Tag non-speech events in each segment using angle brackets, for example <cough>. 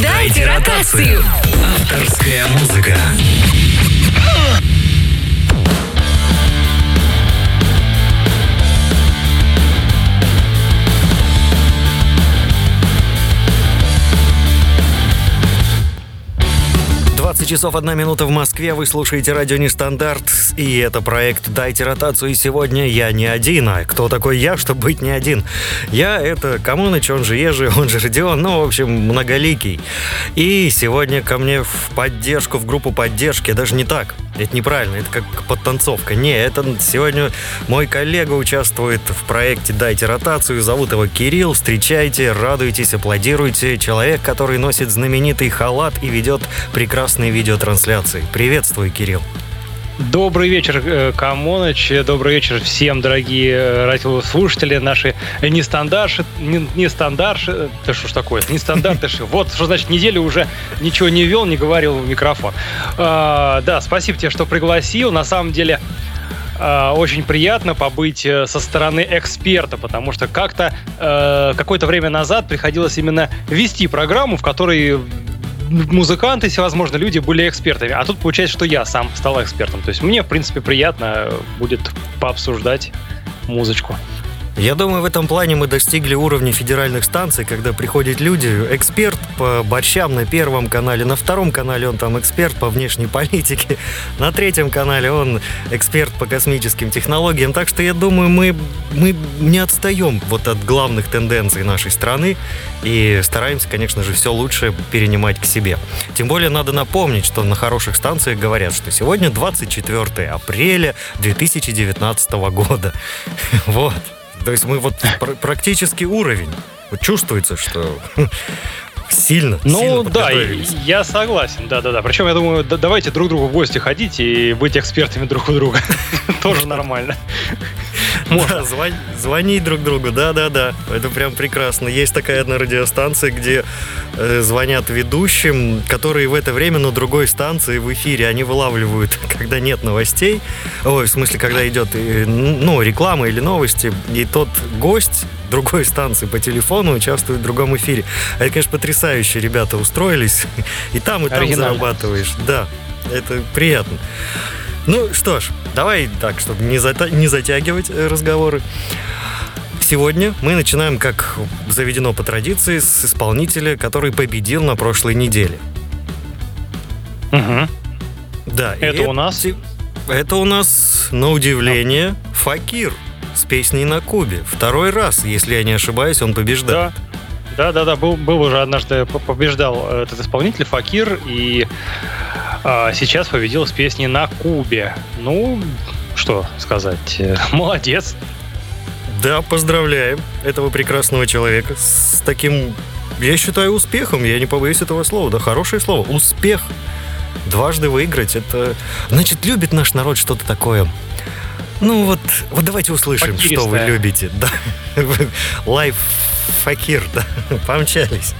Дайте ротацию. Авторская музыка. 20 часов 1 минута в Москве. Вы слушаете радио Нестандарт. И это проект «Дайте ротацию». И сегодня я не один. А кто такой я, чтобы быть не один? Я — это Камоныч, он же Ежи, он же Родион. Ну, в общем, многоликий. И сегодня ко мне в поддержку, в группу поддержки. Даже не так. Это неправильно, это как подтанцовка. Не, это сегодня мой коллега участвует в проекте «Дайте ротацию». Зовут его Кирилл. Встречайте, радуйтесь, аплодируйте. Человек, который носит знаменитый халат и ведет прекрасные видеотрансляции. Приветствую, Кирилл. Добрый вечер, э, Камоныч. Добрый вечер всем, дорогие э, радиослушатели. Наши нестандартши... Не, нестандартши... Да что ж такое? Нестандартыши. Вот что значит неделю уже ничего не вел, не говорил в микрофон. А, да, спасибо тебе, что пригласил. На самом деле, а, очень приятно побыть э, со стороны эксперта, потому что как-то э, какое-то время назад приходилось именно вести программу, в которой музыканты, всевозможные люди были экспертами. А тут получается, что я сам стал экспертом. То есть мне, в принципе, приятно будет пообсуждать музычку. Я думаю, в этом плане мы достигли уровня федеральных станций, когда приходят люди, эксперт по борщам на первом канале, на втором канале он там эксперт по внешней политике, <laughs> на третьем канале он эксперт по космическим технологиям. Так что я думаю, мы, мы не отстаем вот от главных тенденций нашей страны и стараемся, конечно же, все лучше перенимать к себе. Тем более надо напомнить, что на хороших станциях говорят, что сегодня 24 апреля 2019 года. <laughs> Вот. То есть мы вот практически уровень. Вот чувствуется, что сильно. Ну сильно да, я согласен, да, да, да. Причем я думаю, да, давайте друг другу в гости ходить и быть экспертами друг у друга. <laughs> Тоже нормально. <laughs> Да, звон, звонить друг другу, да-да-да. Это прям прекрасно. Есть такая одна радиостанция, где э, звонят ведущим, которые в это время на другой станции в эфире. Они вылавливают, <laughs> когда нет новостей. Ой, в смысле, когда идет э, ну, реклама или новости. И тот гость другой станции по телефону участвует в другом эфире. Это, конечно, потрясающе ребята устроились. <laughs> И там, и там зарабатываешь. Да, это приятно. Ну что ж, давай так, чтобы не, зата- не затягивать э, разговоры. Сегодня мы начинаем, как заведено по традиции, с исполнителя, который победил на прошлой неделе. Угу. Да. Это у нас? Это у нас, на удивление, Факир с песней на Кубе. Второй раз, если я не ошибаюсь, он побеждает. Да. Да, да, да, был, был уже однажды побеждал этот исполнитель Факир и а, сейчас победил с песней на Кубе. Ну, что сказать, <laughs> молодец. Да, поздравляем этого прекрасного человека с таким, я считаю, успехом. Я не побоюсь этого слова. Да, хорошее слово. Успех. Дважды выиграть, это... Значит, любит наш народ что-то такое ну вот, вот давайте услышим, что вы любите. <laughs> Да. Лайф факир, да. Помчались.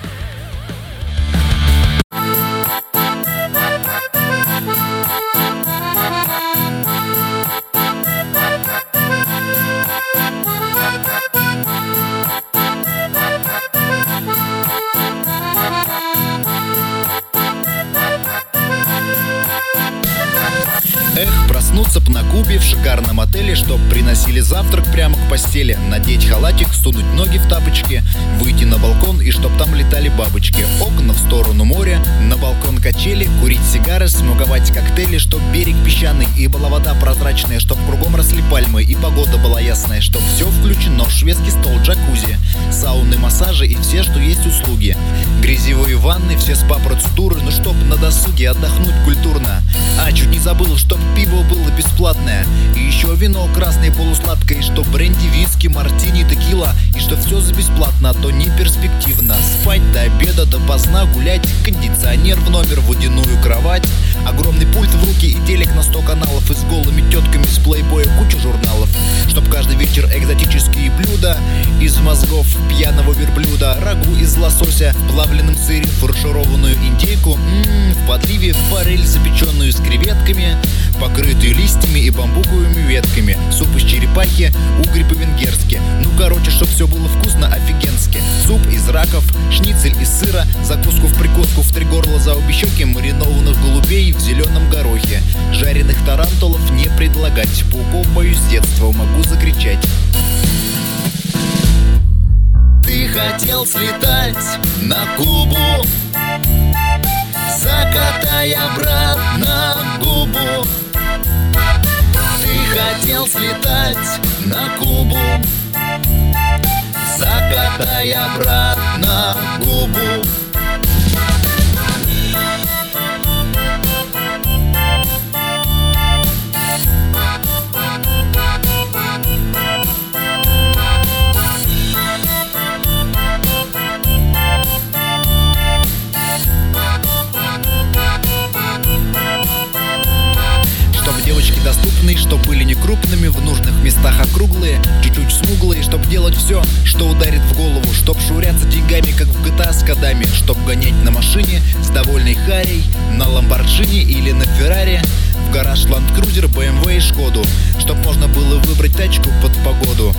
Проснуться на Кубе в шикарном отеле, чтоб приносили завтрак прямо к постели, надеть халатик, сунуть ноги в тапочки, выйти на балкон и чтоб там летали бабочки. Окна в сторону моря, на балкон качели, курить сигары, смуговать коктейли, чтоб берег песчаный и была вода прозрачная, чтоб кругом росли пальмы и погода была ясная, чтоб все включено, шведский стол, джакузи, сауны, массажи и все, что есть услуги. Грязевые ванны, все спа-процедуры, ну чтоб на досуге отдохнуть культурно. А, чуть не забыл, чтоб пиво было бесплатное. И еще вино красное полусладкое, И что бренди, виски, мартини, текила. И что все за бесплатно, то не перспективно. Спать до обеда, до поздна гулять Кондиционер в номер, водяную кровать. Огромный пульт в руки и телек на 100 каналов. И с голыми тетками с плейбоя кучу журналов. Чтоб каждый вечер экзотические блюда Из мозгов пьяного верблюда. Рагу из лосося, в плавленном сыре, фаршированную индейку, м-м, в подливе форель, запеченную с креветками, покрытую листьями и бамбуковыми ветками, суп из черепахи, угри по-венгерски. Ну, короче, чтоб все было вкусно, офигенски. Суп из раков, шницель из сыра, закуску в прикуску в три горла за обе щеки, маринованных голубей в зеленом горохе. Жареных тарантулов не предлагать, пауков боюсь с детства, могу закричать. Ты хотел слетать на Кубу Закатай обратно губу хотел слетать на Кубу. Закатай обратно губу Шкоду, чтоб можно было выбрать тачку под погоду.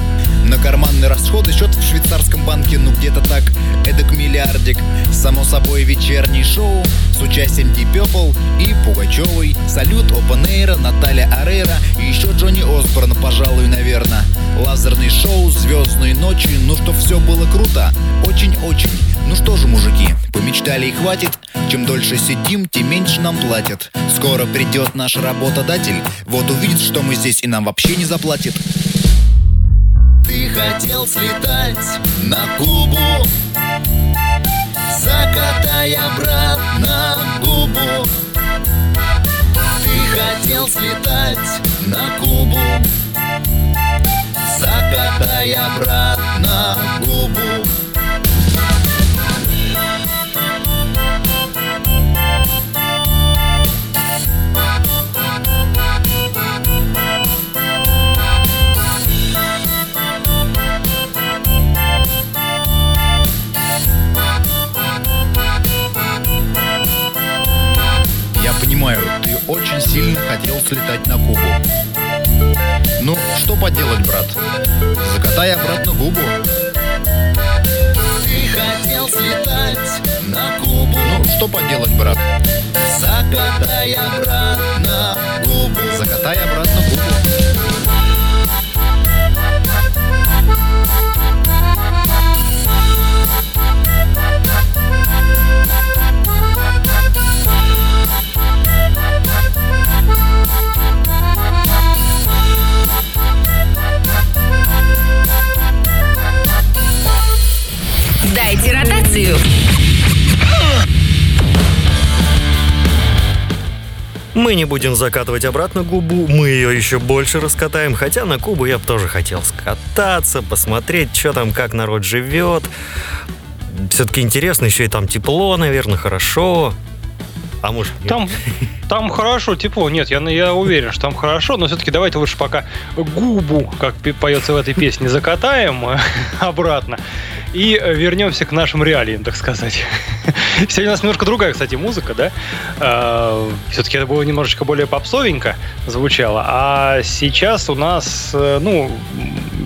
На карманные расходы счет в швейцарском банке, ну где-то так, эдак миллиардик. Само собой вечерний шоу с участием Purple и Пугачевой. Салют Open Air, Наталья Арейра и еще Джонни Осборн, пожалуй, наверное. Лазерный шоу, звездные ночи, ну что все было круто, очень-очень. Ну что же, мужики, помечтали и хватит. Чем дольше сидим, тем меньше нам платят. Скоро придет наш работодатель, вот увидит, что мы здесь и нам вообще не заплатит. Ты хотел слетать на Кубу Закатай обратно губу Ты хотел слетать на Кубу Закатай обратно губу очень сильно хотел слетать на Кубу. Ну, что поделать, брат? Закатай обратно губу. Ты хотел слетать на Кубу. Ну, что поделать, брат? Закатай обратно губу. Закатай обратно губу. Дайте ротацию. Мы не будем закатывать обратно губу, мы ее еще больше раскатаем, хотя на Кубу я бы тоже хотел скататься, посмотреть, что там, как народ живет. Все-таки интересно, еще и там тепло, наверное, хорошо. А может? Там, там хорошо, тепло. Нет, я, я уверен, что там хорошо, но все-таки давайте лучше пока губу, как поется в этой песне, закатаем <laughs> обратно и вернемся к нашим реалиям, так сказать. <laughs> Сегодня у нас немножко другая, кстати, музыка, да? А, все-таки это было немножечко более попсовенько звучало, а сейчас у нас, э, ну,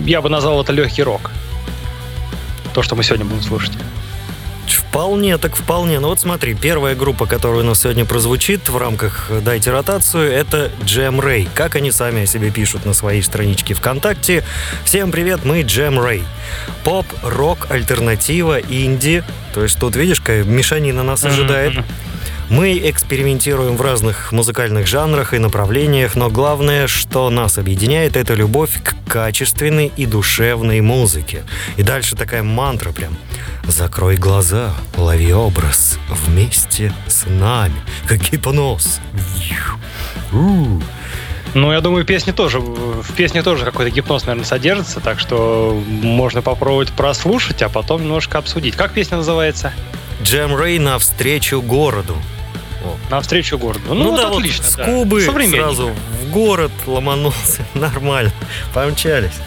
я бы назвал это легкий рок. То, что мы сегодня будем слушать. Вполне, так вполне. Ну вот смотри, первая группа, которая у нас сегодня прозвучит в рамках «Дайте ротацию», это Jam Ray. Как они сами о себе пишут на своей страничке ВКонтакте. Всем привет, мы Jam Ray. Поп, рок, альтернатива, инди. То есть тут, видишь, какая мешанина нас ожидает. Мы экспериментируем в разных музыкальных жанрах и направлениях, но главное, что нас объединяет, это любовь к качественной и душевной музыке. И дальше такая мантра прям. Закрой глаза, лови образ вместе с нами, как гипноз. Ну, я думаю, песни тоже, в песне тоже какой-то гипноз, наверное, содержится, так что можно попробовать прослушать, а потом немножко обсудить. Как песня называется? Джем Рэй навстречу городу. Навстречу городу. Ну, ну вот да, отлично. Вот с Кубы да. сразу в город ломанулся. <laughs> Нормально. Помчались.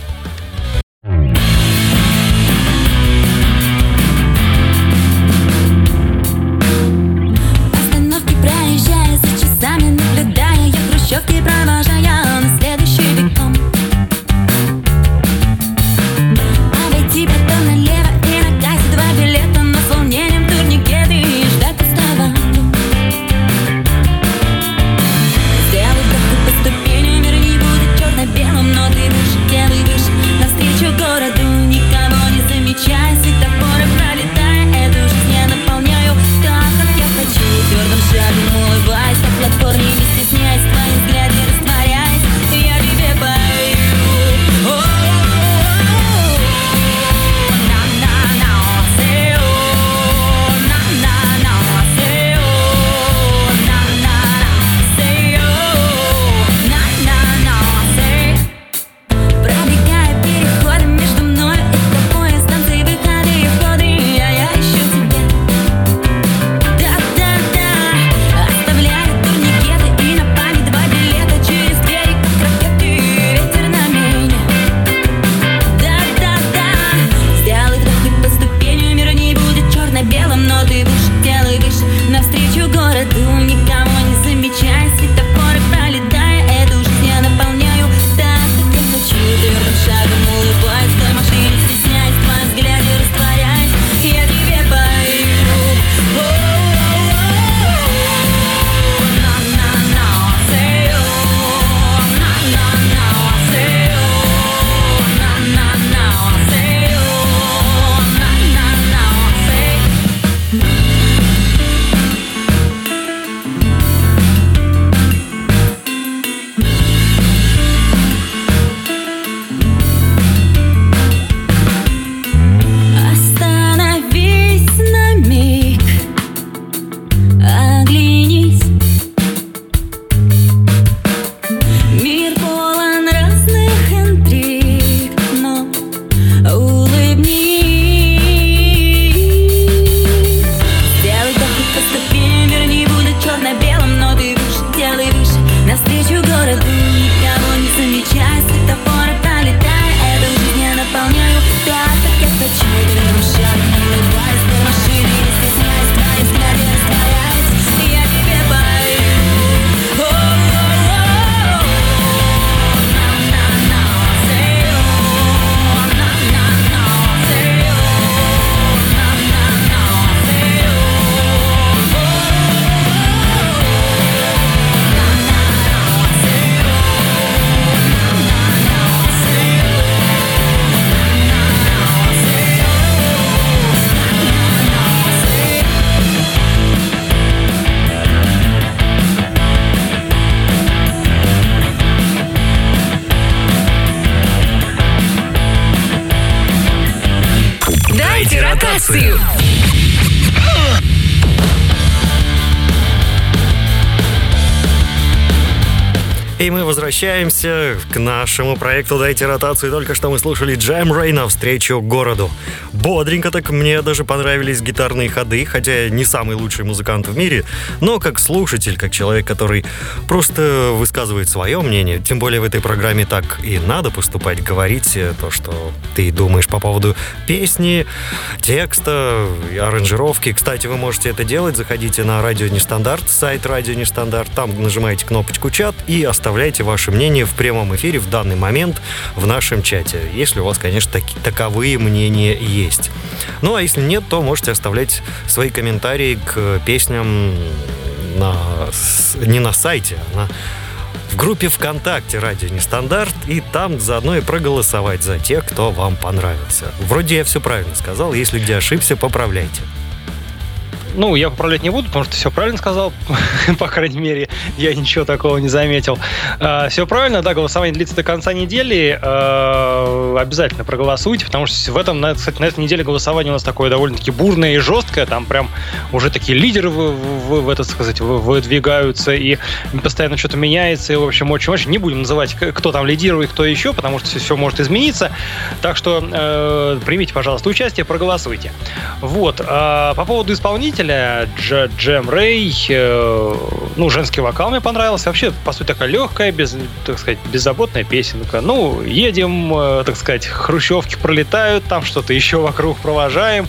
Cássio. И мы возвращаемся к нашему проекту «Дайте ротацию». Только что мы слушали Джем Рэй навстречу городу. Бодренько так мне даже понравились гитарные ходы, хотя я не самый лучший музыкант в мире, но как слушатель, как человек, который просто высказывает свое мнение, тем более в этой программе так и надо поступать, говорить то, что ты думаешь по поводу песни, текста, аранжировки. Кстати, вы можете это делать, заходите на Радио Нестандарт, сайт Радио Нестандарт, там нажимаете кнопочку «Чат» и оставляете оставляйте ваше мнение в прямом эфире в данный момент в нашем чате, если у вас, конечно, таки, таковые мнения есть. Ну, а если нет, то можете оставлять свои комментарии к песням на, не на сайте, а на в группе ВКонтакте «Радио Нестандарт» и там заодно и проголосовать за тех, кто вам понравился. Вроде я все правильно сказал, если где ошибся, поправляйте. Ну, я поправлять не буду, потому что все правильно сказал, <laughs> по крайней мере, я ничего такого не заметил. А, все правильно, да, голосование длится до конца недели. А, обязательно проголосуйте, потому что в этом, кстати, на этой неделе голосование у нас такое довольно-таки бурное и жесткое. Там прям уже такие лидеры в, в, в это сказать, выдвигаются, и постоянно что-то меняется. И, в общем, очень-очень. Не будем называть, кто там лидирует, кто еще, потому что все может измениться. Так что э, примите, пожалуйста, участие, проголосуйте. Вот. А, по поводу исполнителя исполнителя Дж, Джем Рэй. Э, ну, женский вокал мне понравился. Вообще, по сути, такая легкая, без, так сказать, беззаботная песенка. Ну, едем, э, так сказать, хрущевки пролетают, там что-то еще вокруг провожаем.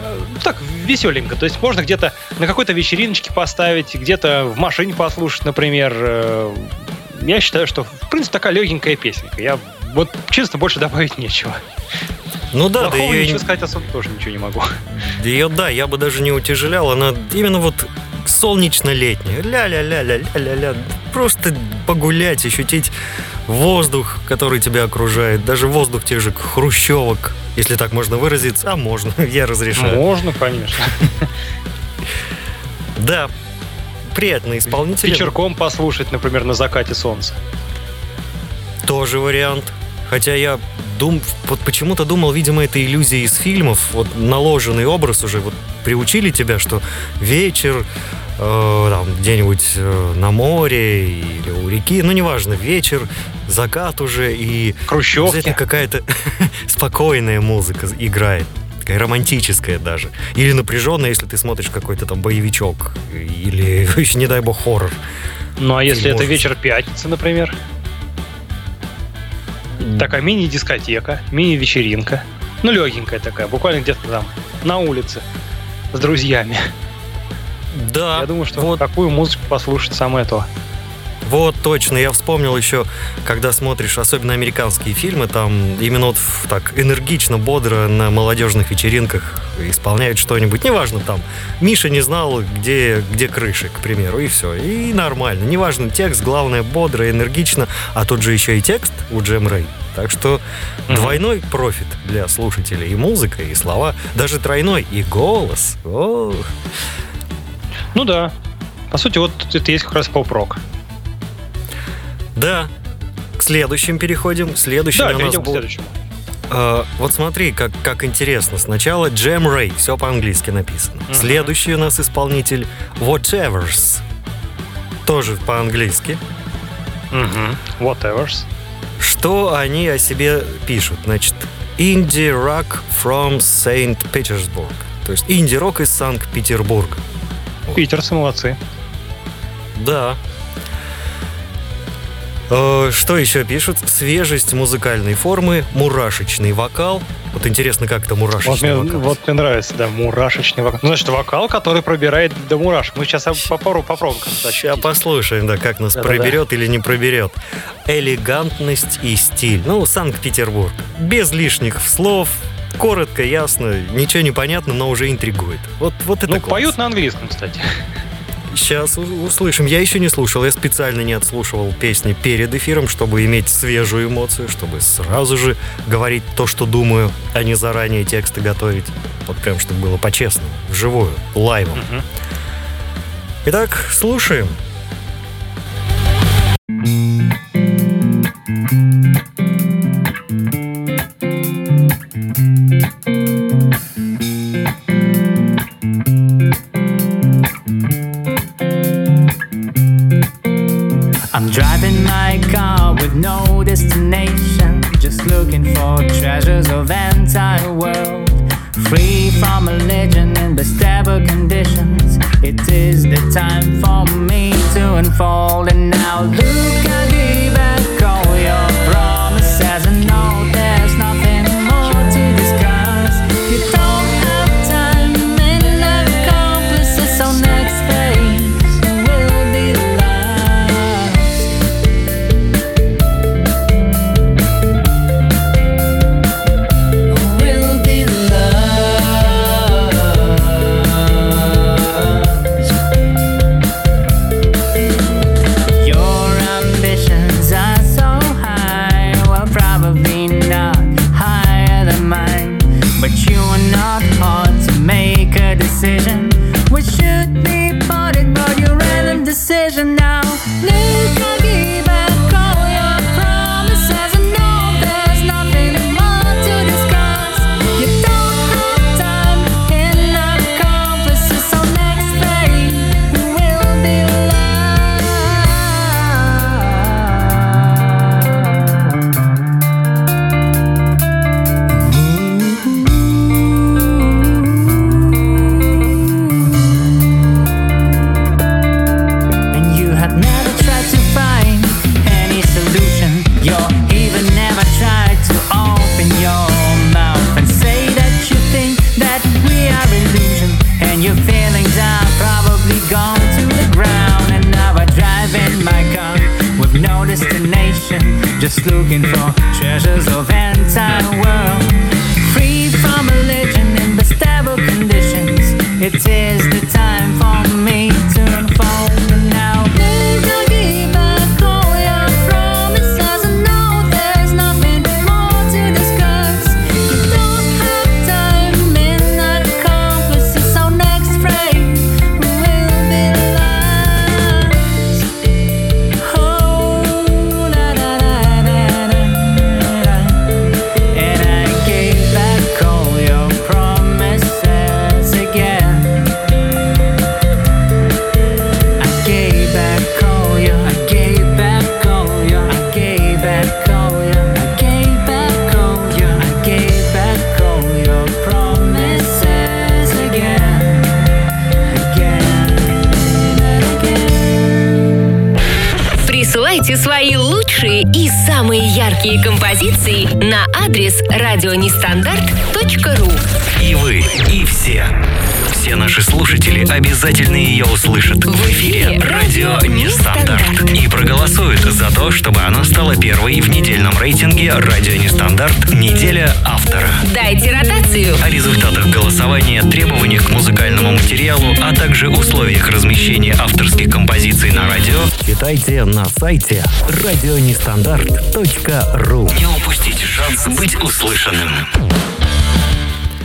Э, так, веселенько. То есть можно где-то на какой-то вечериночке поставить, где-то в машине послушать, например. Я считаю, что, в принципе, такая легенькая песенка. Я вот, честно, больше добавить нечего. Ну да, Плохого да ее... ничего сказать особо тоже ничего не могу. Ее, да, я бы даже не утяжелял. Она именно вот солнечно-летняя. Ля-ля-ля-ля-ля-ля-ля. Просто погулять, ощутить воздух, который тебя окружает. Даже воздух тех же хрущевок, если так можно выразиться. А можно, <laughs> я разрешаю. Можно, конечно. Да, приятный исполнитель. Вечерком послушать, например, на закате солнца. Тоже вариант. Хотя я дум, вот почему-то думал, видимо, это иллюзия из фильмов, вот наложенный образ уже, вот приучили тебя, что вечер, э, там, где-нибудь э, на море или у реки, ну, неважно, вечер, закат уже, и... Хрущевки. какая-то <laughs> спокойная музыка играет такая романтическая даже. Или напряженная, если ты смотришь какой-то там боевичок. Или, <laughs> не дай бог, хоррор. Ну, а если это вечер пятницы, например? Такая мини-дискотека, мини-вечеринка. Ну, легенькая такая, буквально где-то там, на улице, с друзьями. Да. Я думаю, что вот такую музыку послушать самое то. Вот, точно. Я вспомнил еще, когда смотришь, особенно американские фильмы, там именно вот так энергично, бодро на молодежных вечеринках исполняют что-нибудь. Неважно там, Миша не знал, где, где крыши, к примеру, и все. И нормально. Неважно текст, главное бодро, энергично. А тут же еще и текст у Джем Рэй. Так что mm-hmm. двойной профит для слушателей. И музыка, и слова. Даже тройной. И голос. Ох. Ну да. По сути, вот это есть как раз поп-рок. Да. К следующим переходим. Следующий да, у нас был... к следующему. Uh, вот смотри, как, как интересно. Сначала Джем Рэй, все по-английски написано. Uh-huh. Следующий у нас исполнитель Whatever's. Тоже по-английски. Uh-huh. Whatever's. Что они о себе пишут? Значит, Rock from Saint Petersburg. То есть инди-рок из Санкт-Петербурга. Питерцы молодцы. Да, Э, что еще пишут? Свежесть музыкальной формы, мурашечный вокал. Вот интересно, как это мурашечный вот вокал. Мне, вот мне нравится, да, мурашечный вокал. Ну, значит, вокал, который пробирает до мурашек. Мы сейчас попробуем, попробуем. Сейчас послушаем, да, как нас да, проберет да. или не проберет. Элегантность и стиль. Ну, Санкт-Петербург. Без лишних слов, коротко, ясно, ничего не понятно, но уже интригует. Вот, вот это Ну, класс. поют на английском, кстати. Сейчас услышим. Я еще не слушал, я специально не отслушивал песни перед эфиром, чтобы иметь свежую эмоцию, чтобы сразу же говорить то, что думаю, а не заранее тексты готовить. Вот прям, чтобы было по-честному, вживую, лайвом. Угу. Итак, слушаем. Looking for treasures of entire world. Free from religion and stable conditions. It is the time for me to unfold, and now look, I give рейтинге «Радио Нестандарт. Неделя автора». Дайте ротацию. О результатах голосования, требованиях к музыкальному материалу, а также условиях размещения авторских композиций на радио Читайте на сайте радионестандарт.ру не упустите шанс быть услышанным.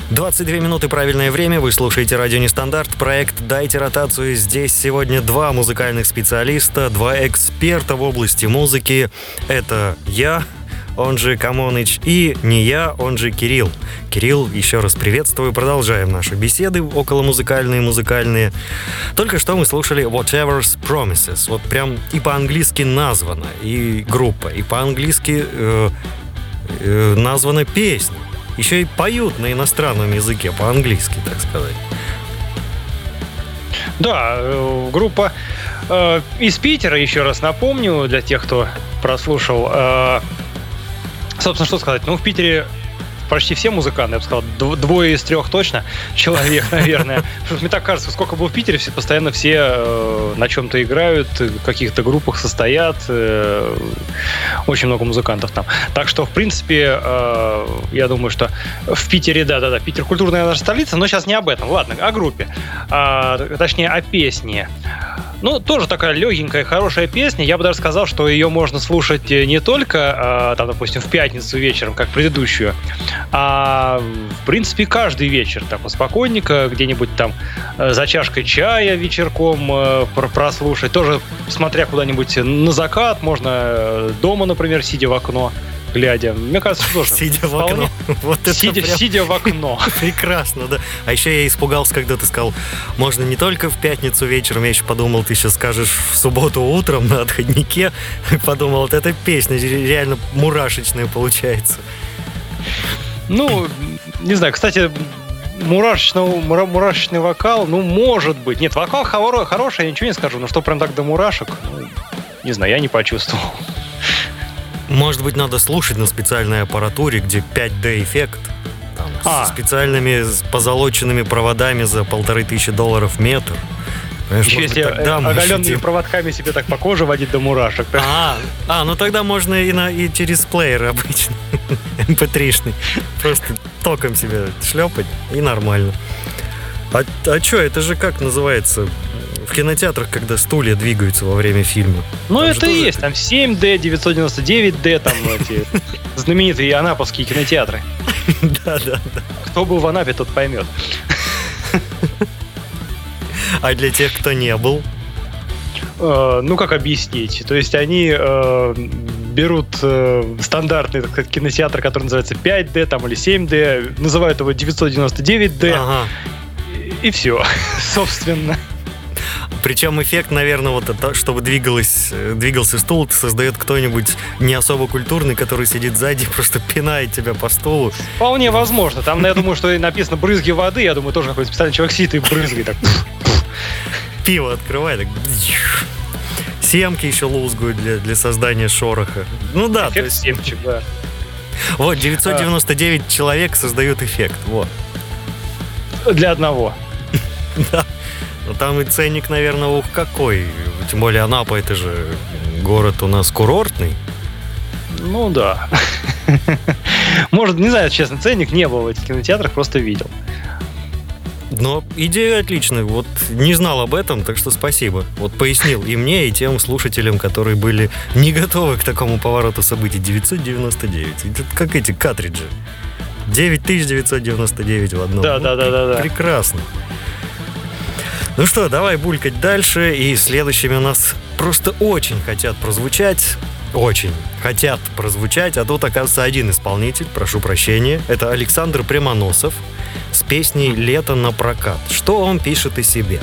22 минуты правильное время. Вы слушаете радио Нестандарт. Проект «Дайте ротацию». Здесь сегодня два музыкальных специалиста, два эксперта в области музыки. Это я, он же Камоныч, и не я, он же Кирилл. Кирилл, еще раз приветствую. Продолжаем наши беседы около музыкальные, музыкальные. Только что мы слушали Whatever's Promises. Вот прям и по-английски названа, и группа, и по-английски э, э, названа песня. Еще и поют на иностранном языке, по-английски, так сказать. Да, э, группа э, из Питера, еще раз напомню, для тех, кто прослушал. Э, собственно, что сказать? Ну, в Питере почти все музыканты, я бы сказал, дв- двое из трех точно <laughs> человек, наверное. Мне так кажется, сколько был в Питере, все постоянно все э, на чем-то играют, в каких-то группах состоят, э, очень много музыкантов там. Так что, в принципе, э, я думаю, что в Питере, да-да-да, Питер культурная наша столица, но сейчас не об этом. Ладно, о группе. А, точнее, о песне. Ну, тоже такая легенькая, хорошая песня. Я бы даже сказал, что ее можно слушать э, не только, а, там, допустим, в пятницу вечером, как предыдущую, а, в принципе, каждый вечер, так, спокойненько, где-нибудь там э, за чашкой чая вечерком э, про- прослушать. Тоже, смотря куда-нибудь на закат, можно э, дома, например, сидя в окно. Глядя. Мне кажется, что тоже. Сидя в окно. <laughs> Вот это Сидя, прям сидя в окно. <laughs> прекрасно, да. А еще я испугался, когда ты сказал, можно не только в пятницу вечером, я еще подумал, ты сейчас скажешь в субботу утром на отходнике. <laughs> Подумал, вот эта песня реально мурашечная получается. Ну, не знаю, кстати, мурашечный, мура- мурашечный вокал, ну, может быть. Нет, вокал хоро- хороший, я ничего не скажу, но что прям так до мурашек, ну, не знаю, я не почувствовал. Может быть, надо слушать на специальной аппаратуре, где 5D эффект. Там, А. С специальными позолоченными проводами за полторы тысячи долларов метр. Понимаешь, Еще если тогда оголенными проводками себе так по коже водить до мурашек. А, а, ну тогда можно и, на, и через плеер обычный, mp3-шный. <laughs> Просто током себя шлепать, и нормально. А, а что, это же как называется? В кинотеатрах, когда стулья двигаются во время фильма. Ну, Там это и тоже- есть. Там 7D, 999D, там <laughs> эти знаменитые анаповские кинотеатры. <laughs> Да, да. Кто был в Анапе, тот поймет. А для тех, кто не был, Э, ну, как объяснить? То есть они э, берут э, стандартный так сказать, кинотеатр, который называется 5D там, или 7D, называют его 999D, ага. и все, <laughs> собственно. Причем эффект, наверное, вот это, чтобы двигалось, э, двигался стул, создает кто-нибудь не особо культурный, который сидит сзади, <laughs> просто пинает тебя по стулу. Вполне возможно. Там, я думаю, что написано брызги воды. Я думаю, тоже какой-то специальный человек сидит и брызгает. Так. Пиво открывает, так... <laughs> Семки еще лузгают для, для создания шороха. Ну да, то Эффект есть, семечек, да. вот 999 человек создают эффект, вот. Для одного. <laughs> Но там и ценник, наверное, ух какой. Тем более Анапа, это же город у нас курортный. Ну да. <laughs> Может, не знаю, честно, ценник не был в этих кинотеатрах, просто видел. Но идея отличная. Вот не знал об этом, так что спасибо. Вот пояснил и мне, и тем слушателям, которые были не готовы к такому повороту событий. 999. Это как эти картриджи. 9999 в одном. Да, Ну, да, да, да, да. Прекрасно. Ну что, давай булькать дальше. И следующими у нас просто очень хотят прозвучать. Очень хотят прозвучать, а тут, оказывается, один исполнитель, прошу прощения. Это Александр Прямоносов с песней «Лето на прокат». Что он пишет о себе?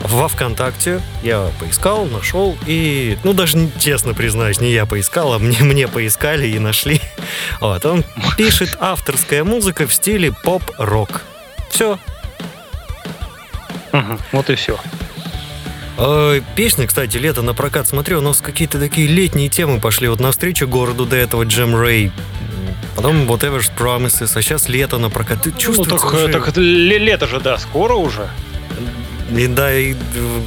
Во ВКонтакте я поискал, нашел и, ну даже честно признаюсь, не я поискал, а мне, мне поискали и нашли. <laughs> Вот, он пишет авторская музыка в стиле поп-рок. Все, Мгм, Вот и все. Э, Песня, кстати, лето на прокат смотрю, у нас какие-то такие летние темы пошли. Вот навстречу городу до этого Джем Рэй. Потом Whatever's Promises, а сейчас лето на прокат. Ты Ну, чувствуешь так, уже? так это ле- лето же, да, скоро уже. И да, и,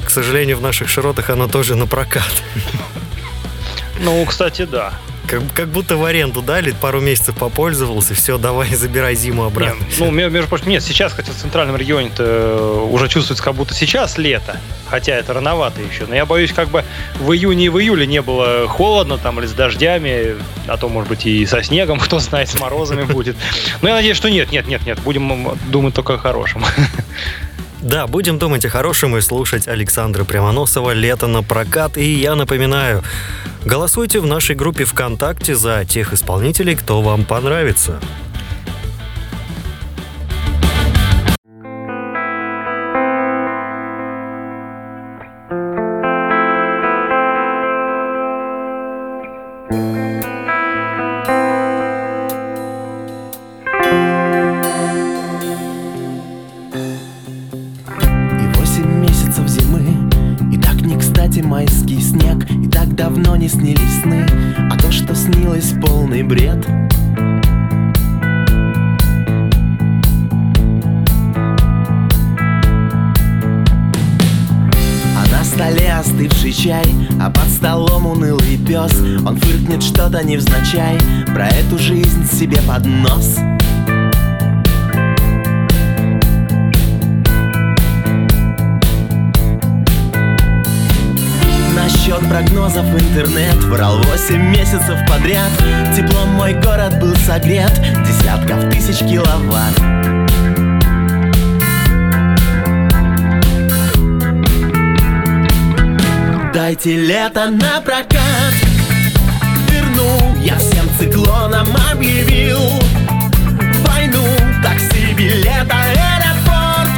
к сожалению, в наших широтах оно тоже на прокат. Ну, кстати, да. Как, как будто в аренду дали, пару месяцев попользовался, все, давай, забирай зиму обратно. ну, ме- между прочим, нет, сейчас, хотя в центральном регионе-то э, уже чувствуется, как будто сейчас лето, хотя это рановато еще. Но я боюсь, как бы в июне и в июле не было холодно там или с дождями, а то, может быть, и со снегом, <laughs> кто знает, с морозами будет. Но я надеюсь, что нет, нет, нет, нет, будем думать только о хорошем. <laughs> Да, будем думать о хорошем и слушать Александра Прямоносова «Лето на прокат». И я напоминаю, голосуйте в нашей группе ВКонтакте за тех исполнителей, кто вам понравится. Десятков тысяч киловатт. Дайте лето на прокат. Верну Я всем циклоном объявил. Войну, такси, билет, аэропорт.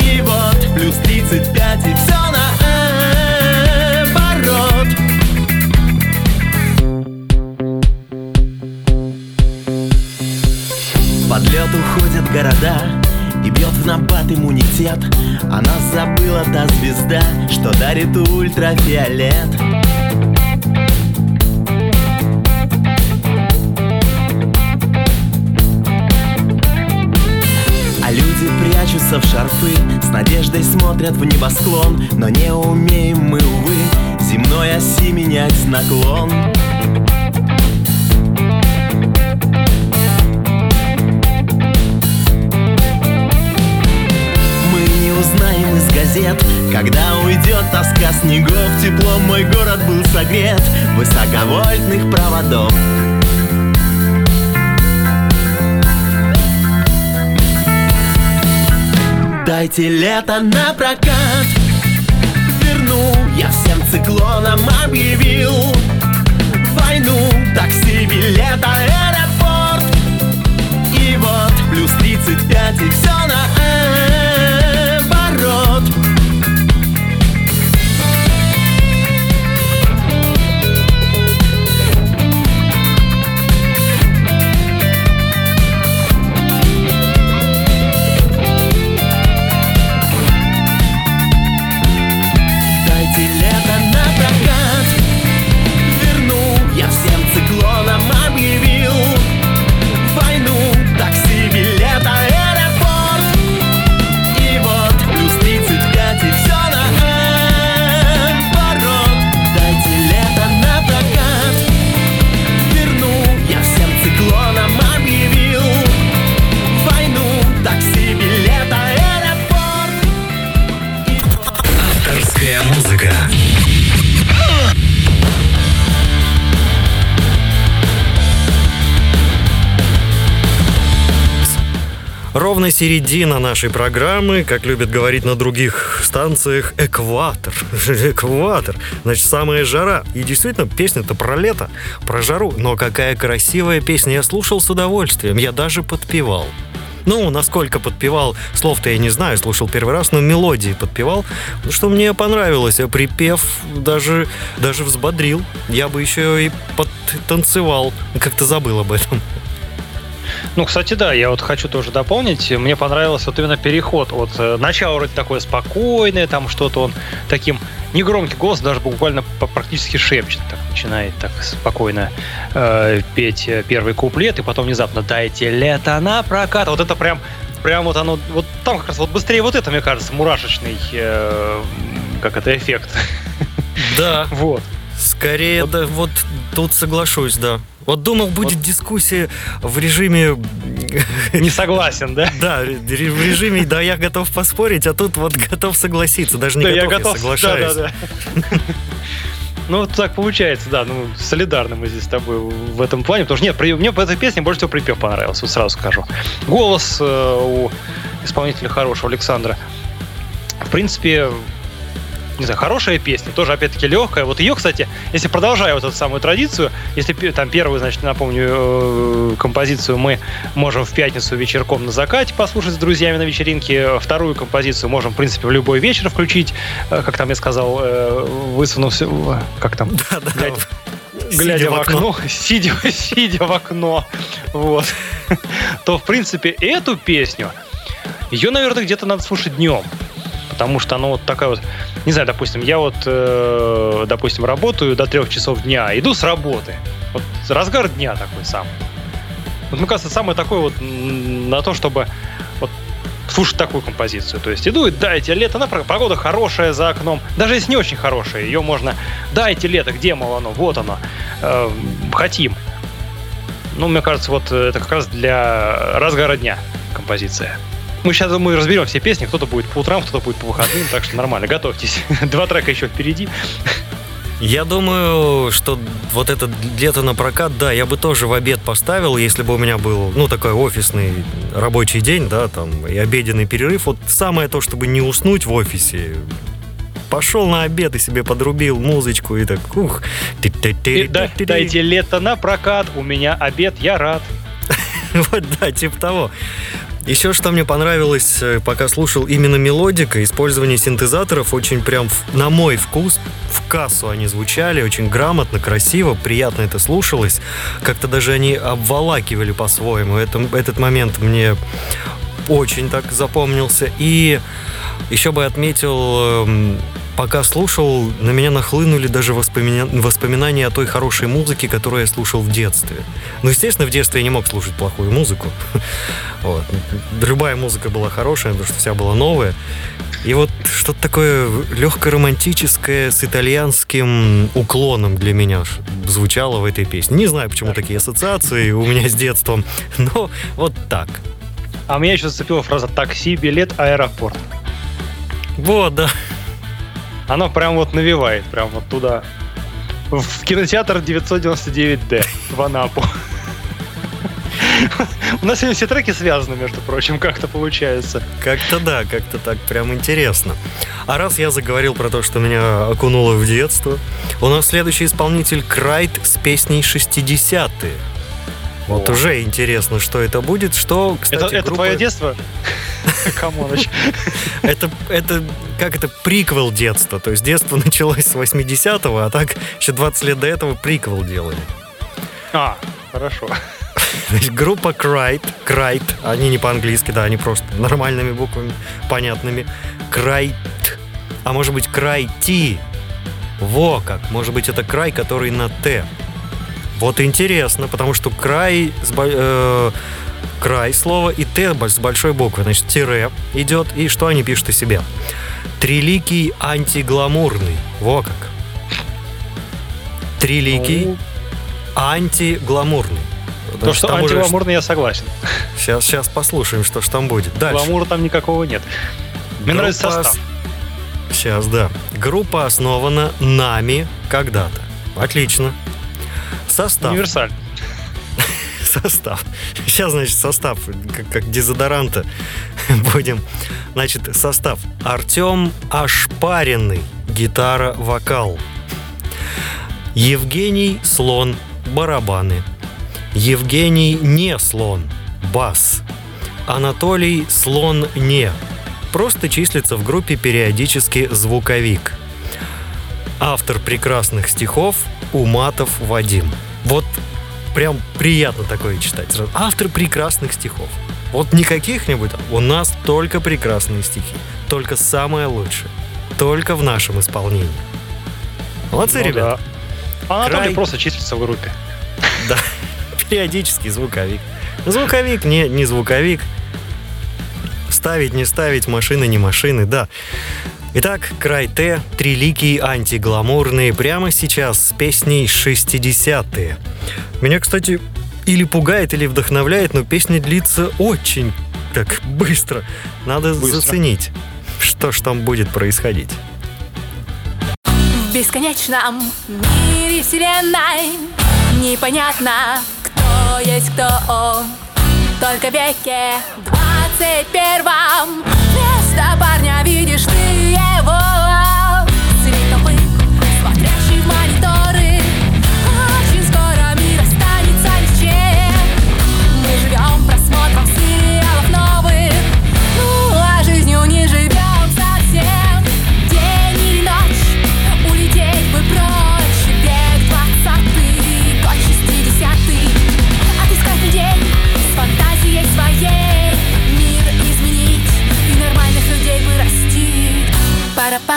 И вот плюс 35 и все уходят города и бьет в набат иммунитет. Она забыла та звезда, что дарит ультрафиолет. А люди прячутся в шарфы С надеждой смотрят в небосклон. Но не умеем мы, увы Земной оси менять наклон газет Когда уйдет тоска снегов Теплом мой город был согрет Высоковольтных проводов. Дайте лето на прокат. Верну, я всем циклоном объявил. Войну, такси, билет, аэропорт. И вот плюс 35 и все наоборот середина нашей программы, как любят говорить на других станциях, экватор. <laughs> Экватор. Значит, самая жара. И действительно, песня-то про лето, про жару. Но какая красивая песня. Я слушал с удовольствием. Я даже подпевал. Ну, насколько подпевал, слов-то я не знаю, слушал первый раз, но мелодии подпевал, что мне понравилось, а припев даже, даже взбодрил. Я бы еще и подтанцевал, как-то забыл об этом. Ну, кстати, да, я вот хочу тоже дополнить. Мне понравился вот именно переход от э, начала вроде такое спокойное, там что-то он таким негромкий голос, даже буквально практически шепчет, так начинает так спокойно э, петь э, первый куплет, и потом внезапно «Дайте лето на прокат». Вот это прям, прям вот оно, вот там как раз вот быстрее вот это, мне кажется, мурашечный, э, как это, эффект. Да, <laughs> Вот. Скорее, да, вот тут соглашусь, да. Вот думал, будет дискуссия в режиме... <laughs> Не согласен, да? Да, в режиме, да, я готов поспорить, а тут вот готов согласиться, даже не Да, я готов, я готов. соглашаюсь. Да, да, да. <laughs> Ну, вот так получается, да, ну, солидарны мы здесь с тобой в этом плане, потому что нет, при- мне по этой песне больше всего припев понравился, вот сразу скажу. Голос э, у исполнителя хорошего, Александра. В принципе, не знаю, хорошая песня, тоже, опять-таки, легкая. Вот ее, кстати, если продолжая вот эту самую традицию, если там первую, значит, напомню, э, композицию мы можем в пятницу вечерком на закате послушать с друзьями на вечеринке, вторую композицию можем, в принципе, в любой вечер включить, э, как там я сказал, э, высунувся, в- как там, глядя, глядя Сидя в окно, <laughs> сидя, сидя в окно, вот, <laughs> то, в принципе, эту песню, ее, наверное, где-то надо слушать днем. Потому что она вот такая вот, не знаю, допустим, я вот, э, допустим, работаю до трех часов дня, иду с работы. Вот разгар дня такой сам. Вот, мне кажется, самое такое вот на то, чтобы вот слушать такую композицию. То есть иду и дайте лето, она погода хорошая за окном. Даже если не очень хорошая, ее можно дайте лето, где, мол, оно, вот оно, э, хотим. Ну, мне кажется, вот это как раз для разгара дня композиция. Мы сейчас, думаю, разберем все песни. Кто-то будет по утрам, кто-то будет по выходным, так что нормально, готовьтесь. <laughs> Два трека еще впереди. Я думаю, что вот это лето на прокат, да, я бы тоже в обед поставил, если бы у меня был, ну, такой офисный рабочий день, да, там, и обеденный перерыв. Вот самое то, чтобы не уснуть в офисе, пошел на обед и себе подрубил музычку и так, ух. И да- Дайте лето на прокат, у меня обед, я рад. <laughs> Вот, да, типа того. Еще что мне понравилось, э, пока слушал именно мелодика, использование синтезаторов очень прям, на мой вкус, в кассу они звучали, очень грамотно, красиво, приятно это слушалось. Как-то даже они обволакивали по-своему. Это, этот момент мне очень так запомнился. И еще бы отметил, эм, пока слушал, на меня нахлынули даже воспомина- воспоминания о той хорошей музыке, которую я слушал в детстве. Ну, естественно, в детстве я не мог слушать плохую музыку. <laughs> Вот. Любая музыка была хорошая, потому что вся была новая. И вот что-то такое легко-романтическое с итальянским уклоном для меня звучало в этой песне. Не знаю, почему такие ассоциации у меня с детством, <laughs> но вот так. А меня еще зацепила фраза «такси, билет, аэропорт». Вот, да. Оно прям вот навевает, прям вот туда. В кинотеатр 999D в Анапу. У нас сегодня все треки связаны, между прочим, как-то получается. Как-то да, как-то так прям интересно. А раз я заговорил про то, что меня окунуло в детство, у нас следующий исполнитель Крайт с песней «60-е». Вот О. уже интересно, что это будет. Что, кстати, Это, это группа- твое детство? <laughs> Камоныч. Это, это, как это, приквел детства. То есть детство началось с 80-го, а так еще 20 лет до этого приквел делали. А, хорошо. Значит, группа Крайт, Крайт, они не по-английски, да, они просто нормальными буквами, понятными. Крайт, а может быть Крайти. Во как, может быть это край, который на Т. Вот интересно, потому что край, с э, край слова и Т с большой буквы, значит, тире идет, и что они пишут о себе? Триликий антигламурный. Во как. Триликий Ну, антигламурный. То, что антигламурный, я согласен. Сейчас, сейчас послушаем, что ж там будет. Дальше. Гламура там никакого нет. Мне нравится состав. Сейчас, да. Группа основана нами когда-то. Отлично. Состав. Универсальный. <laughs> Состав. Сейчас, значит, состав, как, как дезодоранта <laughs> будем. Значит, состав. Артем Ашпаренный. Гитара, вокал. Евгений Слон. Барабаны. Евгений Не Слон. Бас. Анатолий Слон Не. Просто числится в группе периодически звуковик. Автор прекрасных стихов Уматов Вадим. Вот прям приятно такое читать. Автор прекрасных стихов. Вот не каких-нибудь, там, у нас только прекрасные стихи. Только самое лучшее. Только в нашем исполнении. Молодцы, Ну ребята. да. А Анатолий Край. просто числится в группе. Да. <laughs> Периодически звуковик. Звуковик, не, не звуковик. Ставить, не ставить, машины, не машины, да. Итак, край Т, триликий антигламурные прямо сейчас с песней «60-е». Меня, кстати, или пугает, или вдохновляет, но песня длится очень так быстро. Надо Быстро. заценить, что ж там будет происходить. В бесконечном мире вселенной Непонятно, кто есть кто Только в веке двадцать первом Вместо парня его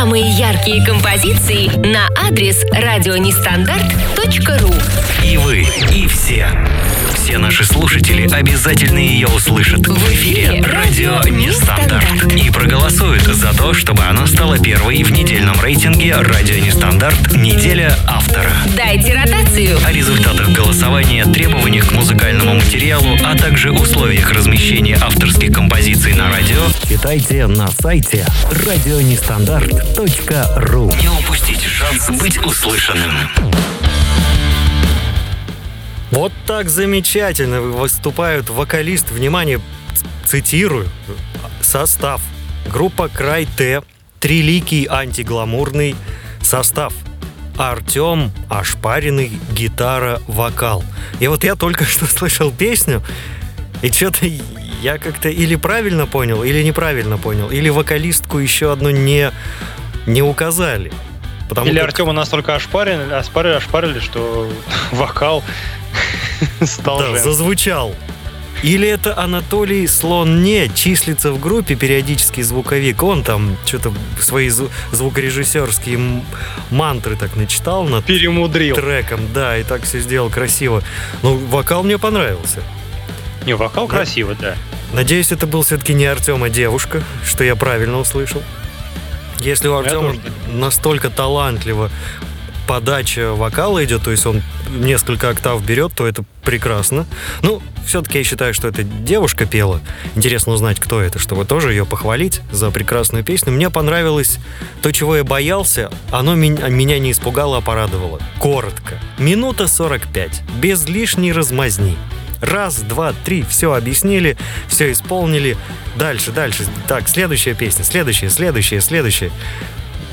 самые яркие композиции на адрес радионестандарт.ру. И вы, и все. Все наши слушатели обязательно ее услышат в эфире «Радио Нестандарт» и проголосуют за то, чтобы она стала первой в недельном рейтинге «Радио Нестандарт. Неделя автора». Дайте ротацию. О результатах голосования, требованиях к музыкальному материалу, а также условиях размещения авторских композиций на радио Читайте на сайте радионестандарт.ру не упустите шанс быть услышанным. Вот так замечательно выступают вокалист, внимание, цитирую, состав. Группа Край Т, триликий антигламурный состав. Артем, Ошпаренный, гитара, вокал. И вот я только что <laughs> слышал песню, и что-то я как-то или правильно понял, или неправильно понял, или вокалистку еще одну не, не указали. Потому Или как- Артема настолько ошпарили, ошпарили, ошпарили, что <laughs> вокал <laughs> стал Да, зазвучал. Или это Анатолий Слон не числится в группе периодический звуковик. Он там что-то свои зв- звукорежиссерские мантры так начитал над Перемудрил. треком, да, и так все сделал красиво. Ну, вокал мне понравился. Не, вокал Да. красивый, да. Надеюсь, это был все-таки не Артем, а девушка, что я правильно услышал. Если у Артема настолько талантливо подача вокала идет, то есть он несколько октав берет, то это прекрасно. Ну, все-таки я считаю, что это девушка пела. Интересно узнать, кто это, чтобы тоже ее похвалить за прекрасную песню. Мне понравилось то, чего я боялся, оно меня не испугало, а порадовало. Коротко. Минута 45. Без лишней размазни. Раз, два, три, все объяснили, все исполнили. Дальше, дальше. Так, следующая песня, следующая, следующая, следующая.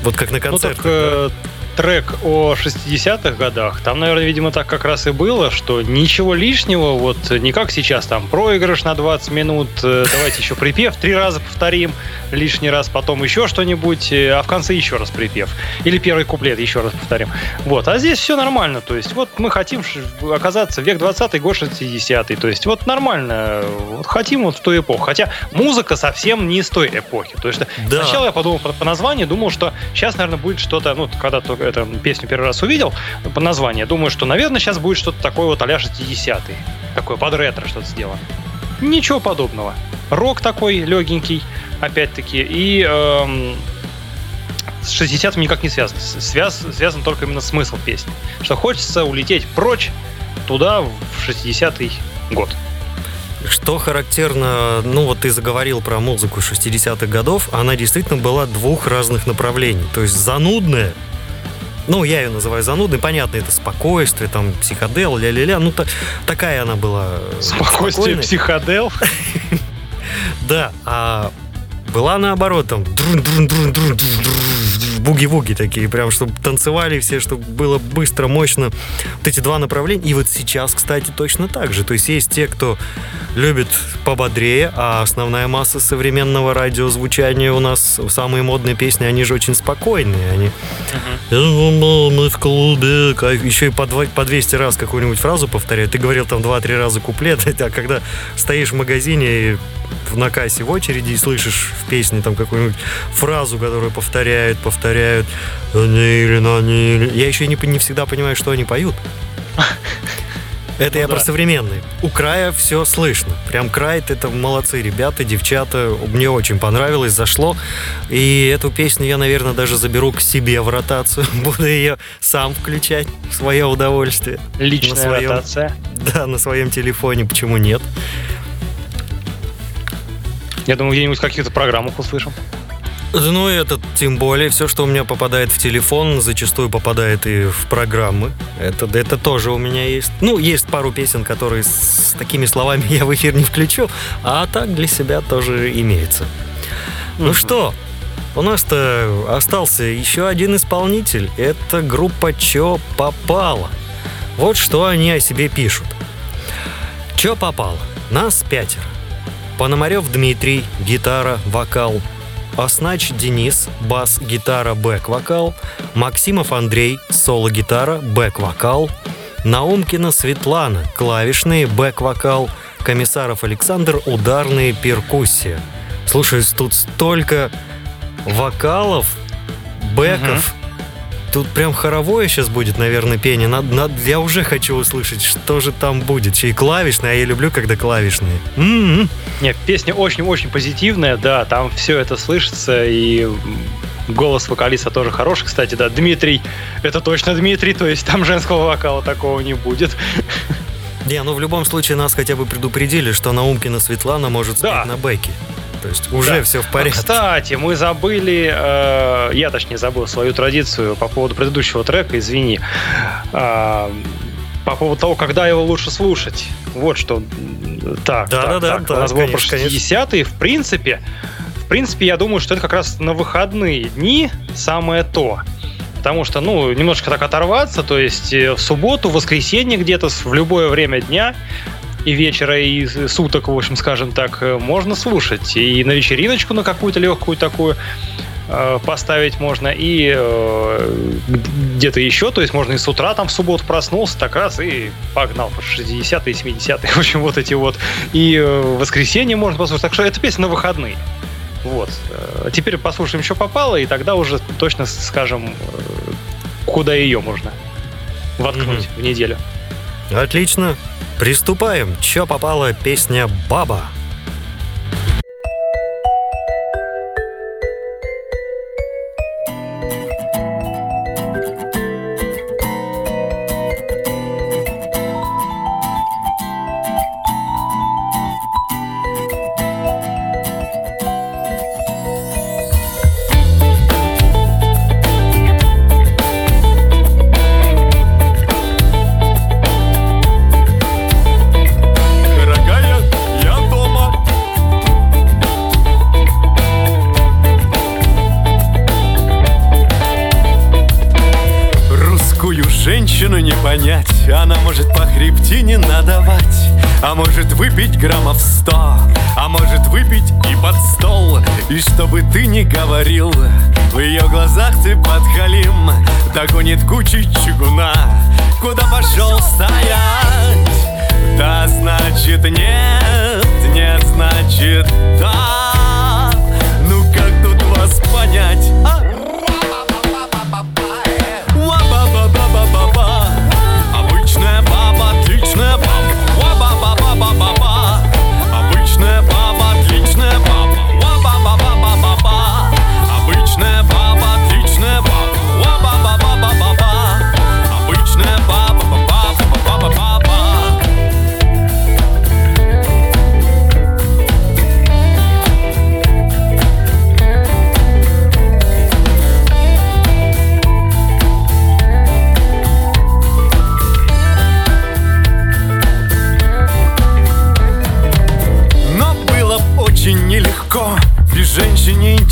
Вот как на Ну концерте. так э, трек о 60-х годах, там, наверное, видимо, так как раз и было, что ничего лишнего, вот не как сейчас, там, проигрыш на 20 минут, э, давайте еще припев три раза повторим, лишний раз, потом еще что-нибудь, э, а в конце еще раз припев. Или первый куплет еще раз повторим. Вот, а здесь все нормально, то есть вот мы хотим оказаться век 20 год 60 то есть вот нормально, вот хотим вот в ту эпоху. Хотя музыка совсем не из той эпохи. То есть Да. сначала я подумал по, по названию, думал, что сейчас, наверное, будет что-то, ну, когда только эту песню первый раз увидел, по названию, думаю, что, наверное, сейчас будет что-то такое вот а-ля 60-й. Такое под ретро что-то сделано. Ничего подобного. Рок такой легенький, опять-таки, и эм, с 60 никак не связан. Связ, связан только именно смысл песни. Что хочется улететь прочь туда, в 60-й год. Что характерно, ну вот ты заговорил про музыку 60-х годов, она действительно была двух разных направлений. То есть занудная, ну я ее называю занудной, понятно, это спокойствие, там психодел, ля-ля-ля, ну та- такая она была. э, Спокойствие, спокойной. психодел. Да, а была наоборот, там буги-вуги такие, прям, чтобы танцевали все, чтобы было быстро, мощно. Вот эти два направления. И вот сейчас, кстати, точно так же. То есть есть те, кто любит пободрее, а основная масса современного радиозвучания у нас, самые модные песни, они же очень спокойные. Они «Ну, мы в клубе, кайф». еще и по, два- по 200 раз какую-нибудь фразу повторяют. Ты говорил там 2-3 раза куплет, <laughs> а когда стоишь в магазине и на кассе в очереди и слышишь в песне там какую-нибудь фразу, которую повторяют, повторяют. Я еще не, не всегда понимаю, что они поют. <laughs> Это Ну я да. про современные. У края все слышно. Прям край это молодцы ребята, девчата. Мне очень понравилось, зашло. И эту песню я, наверное, даже заберу к себе в ротацию. <laughs> Буду ее сам включать в свое удовольствие. Личная На своем. ротация. <laughs> Да, на своем телефоне, почему нет? Я думаю, где-нибудь в каких-то программах услышим. Ну, это тем более, все, что у меня попадает в телефон, зачастую попадает и в программы. Это, это тоже у меня есть. Ну, есть пару песен, которые с такими словами <laughs> я в эфир не включу, а так для себя тоже имеется. Ну что, у нас-то остался еще один исполнитель. Это группа Чё попало. Вот что они о себе пишут. Чё попало? Нас пятеро. Пономарев Дмитрий, гитара, вокал. Оснач Денис, бас, гитара, бэк-вокал. Максимов Андрей, соло-гитара, бэк-вокал. Наумкина Светлана, клавишные, бэк-вокал. Комиссаров Александр, ударные, перкуссия. Слушай, тут столько вокалов, бэков. Тут прям хоровое сейчас будет, наверное, пение. Надо, надо- я уже хочу услышать, что же там будет. Еще и клавишные, а я люблю, когда клавишные. М-м. Нет, песня очень-очень позитивная, да, там все это слышится, и голос вокалиста тоже хороший, кстати, да, Дмитрий, это точно Дмитрий, то есть там женского вокала такого не будет. Не, ну в любом случае нас хотя бы предупредили, что Наумкина Светлана может спеть Да. на бэке. То есть уже Да. все в порядке. Кстати, мы забыли, э, я точнее забыл свою традицию по поводу предыдущего трека, извини, А, по поводу того, когда его лучше слушать. Вот что. Так, Да, так, да, да, так. да, У нас было конечно, про 60-е. В принципе, в принципе, я думаю, что это как раз на выходные дни самое то. Потому что, ну, немножко так оторваться, то есть э, в субботу, в воскресенье где-то, в любое время дня и вечера, и суток, в общем, скажем так, э, можно слушать. И на вечериночку на какую-то легкую такую э, поставить можно, и э, где-то еще, то есть можно и с утра там в субботу проснулся, так раз и погнал по 60-е, 70-е, в общем, вот эти вот. И э, в воскресенье можно послушать, так что это песня на выходные. Вот. Э, Теперь послушаем, что попало, и тогда уже точно скажем, куда ее можно воткнуть в неделю. Отлично. Приступаем. Чё попала песня «Баба». Выпить граммов сто А может выпить и под стол И чтобы ты не говорил В ее глазах ты подхалим Догонит кучи чугуна Куда пошел стоять Да значит нет Нет значит да Ну как тут вас понять? А?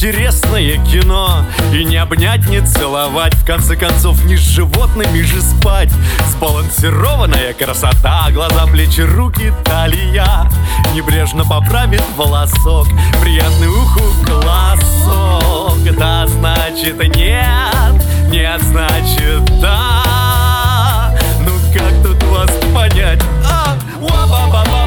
Интересное кино. И не обнять, не целовать. В конце концов, не с животными же спать. Сбалансированная красота. Глаза, плечи, руки, талия. Небрежно поправит волосок. Приятный уху голосок. Да, значит нет. Нет, значит да. Ну как тут вас понять? А, ва-ба-ба-ба-ба-ба-ба.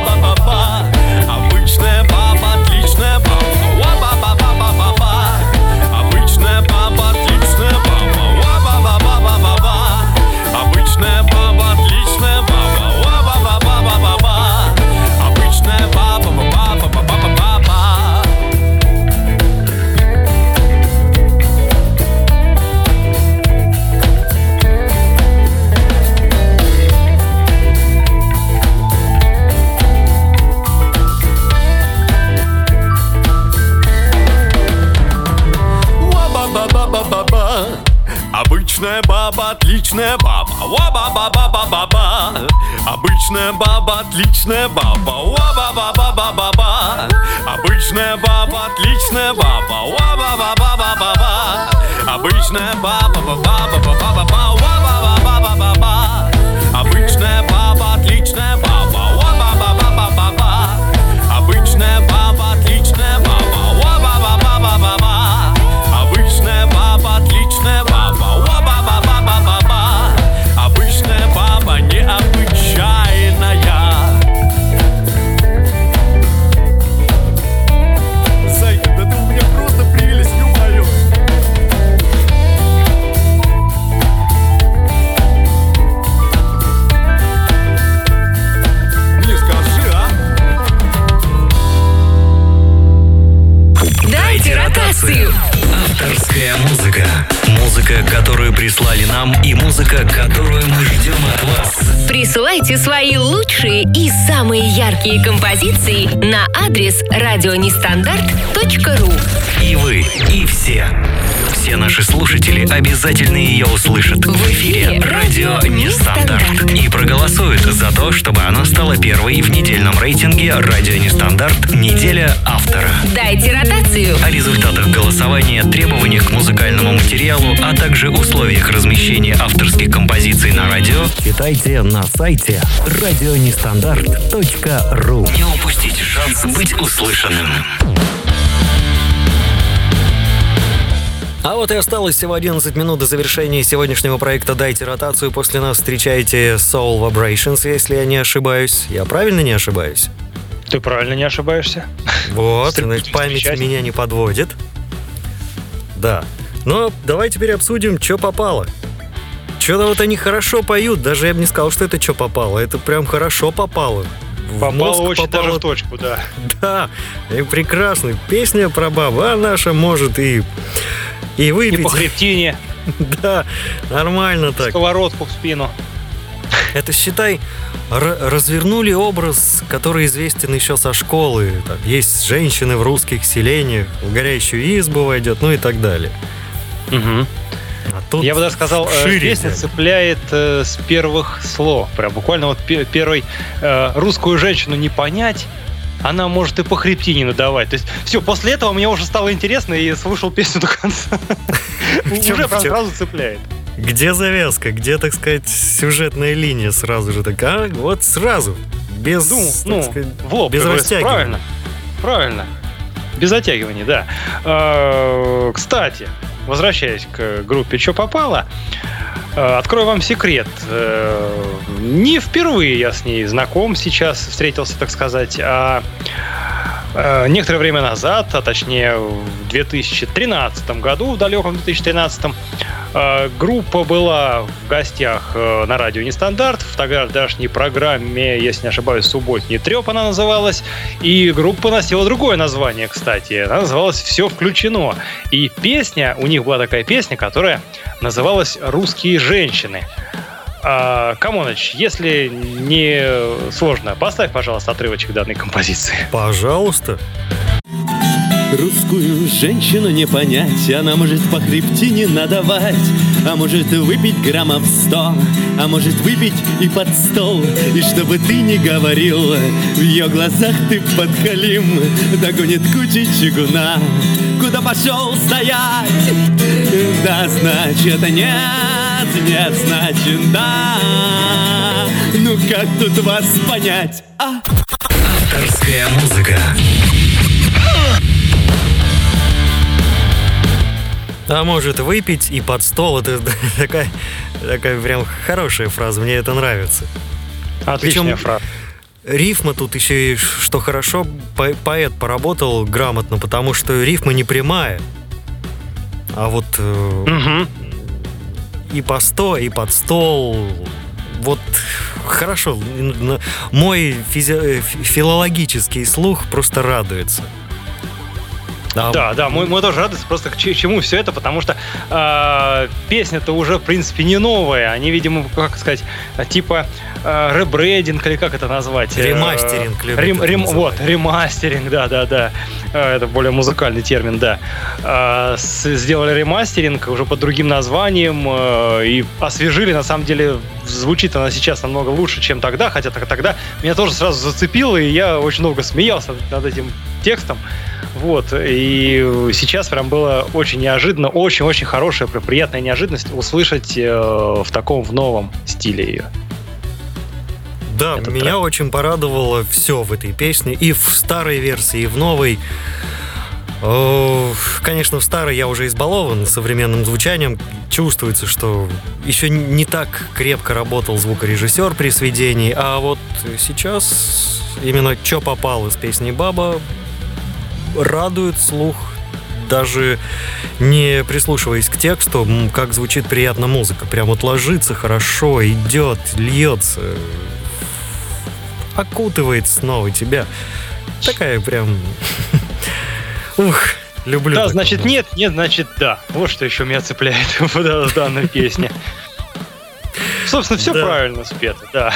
Баба. Ва-ба-ба-ба-ба-ба-ба. Обычная баба, отличная баба. Ва-ба-ба-ба-ба-ба-ба. Обычная баба, отличная баба. Ва-ба-ба-ба-ба-ба-ба. Обычная баба, ба-ба-ба-ба-ба-ба. Ва-ба-ба-ба-ба-ба-ба. Обычная яркие композиции на адрес радионестандарт.ру. И вы, и все. Все наши слушатели обязательно ее услышат в эфире «Радио Нестандарт» и проголосуют за то, чтобы она стала первой в недельном рейтинге «Радио Нестандарт. Неделя автора». Дайте ротацию. О результатах голосования, требованиях к музыкальному материалу, а также условиях размещения авторских композиций на радио Читайте на сайте радионестандарт.ру не упустите шанс быть услышанным. А вот и осталось всего 11 минут до завершения сегодняшнего проекта «Дайте ротацию». После нас встречайте Soul Vibrations, если я не ошибаюсь. Я правильно не ошибаюсь? Ты правильно не ошибаешься. Вот, память меня не подводит. Да. Но давай теперь обсудим, что попало. Что-то вот они хорошо поют, даже я бы не сказал, что это что попало. Это прям хорошо попало. В Попало очень попало даже в точку, да. <laughs> Да, и прекрасно. Песня про бабу, а наша может и, и И выпить. по хребтине, <laughs> Да, нормально так. сковородку в спину. Это, считай, развернули образ, который известен еще со школы. Там есть женщины в русских селениях, в горящую избу войдет, ну и так далее. А тут Я бы даже сказал, э, шире песня взяли. цепляет э, с первых слов. Прям буквально вот пе- первый э, русскую женщину не понять, она может и по хребтине надавать. То есть все, после этого мне уже стало интересно и слушал песню <laughs> до конца. Уже сразу цепляет. Где завязка, где, так сказать, сюжетная линия сразу же так, а? Вот сразу. Без, Ну, ну, сказать, в лоб. без растягивания. Правильно. Правильно. Без затягивания, да. Э, Кстати, возвращаясь к группе «Чё попало», открою вам секрет. Э, Не впервые я с ней знаком сейчас, встретился, так сказать, а э, некоторое время назад, а точнее в 2013 году, в далеком 2013 э, группа была в гостях э, на радио «Нестандарт», в тогдашней программе, если не ошибаюсь, «Субботний треп» она называлась, и группа носила другое название, кстати. Она называлась «Все включено». И песня, у них была такая песня, которая называлась «Русские женщины». А, Камоныч, если не сложно, поставь, пожалуйста, отрывочек данной композиции. Пожалуйста. Русскую женщину не понять, она может по хребтине надавать, а может выпить граммов сто, а может выпить и под стол. И чтобы ты не говорил, в ее глазах ты подхалим, догонит кучи чугуна. Куда пошел стоять? Да, значит нет, нет, значит да. Ну как тут вас понять? А? Авторская музыка. А может выпить и под стол. Это <laughs> такая, такая прям хорошая фраза, мне это нравится. Отличная Причем- фраза. Рифма тут еще и, что хорошо, по- поэт поработал грамотно, потому что рифма не прямая. А вот э, Мгм. И по сто, и под стол. Вот хорошо. Мой физи- э, фи- филологический слух просто радуется. А Да, да, мы, мы тоже рады просто к че- чему все это, потому что э, песня-то уже, в принципе, не новая. Они, видимо, как сказать, типа э, ребрейдинг или как это назвать? Э, Ремастеринг любят рем- рем- вот, ремастеринг, да, да, да. Э, Это более музыкальный термин, да. Э, Сделали ремастеринг уже под другим названием э, и освежили. На самом деле звучит она сейчас намного лучше, чем тогда, хотя так- тогда меня тоже сразу зацепило, и я очень много смеялся над этим текстом. Вот, и сейчас прям было очень неожиданно, очень-очень хорошая, приятная неожиданность услышать э, в таком, в новом стиле ее. Да, Это меня правда. очень порадовало все в этой песне. И в старой версии, и в новой. О, Конечно, в старой я уже избалован современным звучанием. Чувствуется, что еще не так крепко работал звукорежиссер при сведении. А вот сейчас именно «Чё попал» из песни «Баба» радует слух даже не прислушиваясь к тексту, как звучит приятно музыка. Прям вот ложится хорошо, идет, льется, окутывает снова тебя. Такая прям... <laughs> Ух, Люблю. Да, значит нет, нет, значит да. Вот что еще меня цепляет <laughs> в данной песне. Собственно, все Да. правильно спето, да.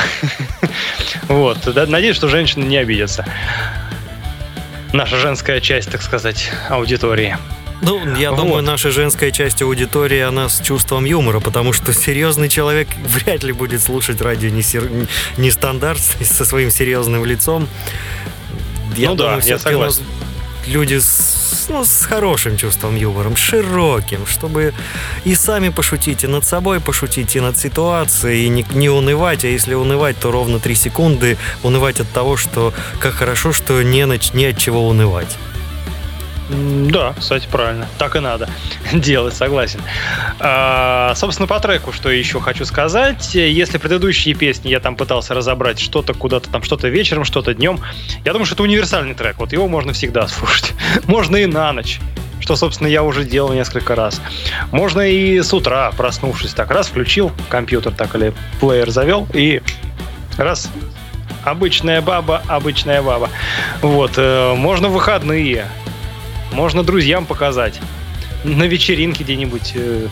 <laughs> Вот, надеюсь, что женщины не обидятся. Наша женская часть, так сказать, аудитории. Ну, я Вот. думаю, наша женская часть аудитории, она с чувством юмора, потому что серьезный человек <laughs> вряд ли будет слушать радио не, сер- не стандарт <laughs> со своим серьезным лицом. Я Ну да, думаю, я у нас согласен. люди с, ну, с хорошим чувством юмора, широким, чтобы и сами пошутить, и над собой пошутить, и над ситуацией, и не, не унывать, а если унывать, то ровно три секунды унывать от того, что как хорошо, что не, нач- не от чего унывать. Да, кстати, правильно. Так и надо <laughs> делать, согласен. А, собственно, по треку, что еще хочу сказать. Если предыдущие песни я там пытался разобрать что-то куда-то там, что-то вечером, что-то днем, я думаю, что это универсальный трек. Вот его можно всегда <laughs> слушать. Можно и на ночь. Что, собственно, я уже делал несколько раз. Можно и с утра, проснувшись, так раз включил компьютер, так или плеер завел, и раз обычная баба, обычная баба. Вот, э, можно в выходные, можно друзьям показать. На вечеринке где-нибудь э,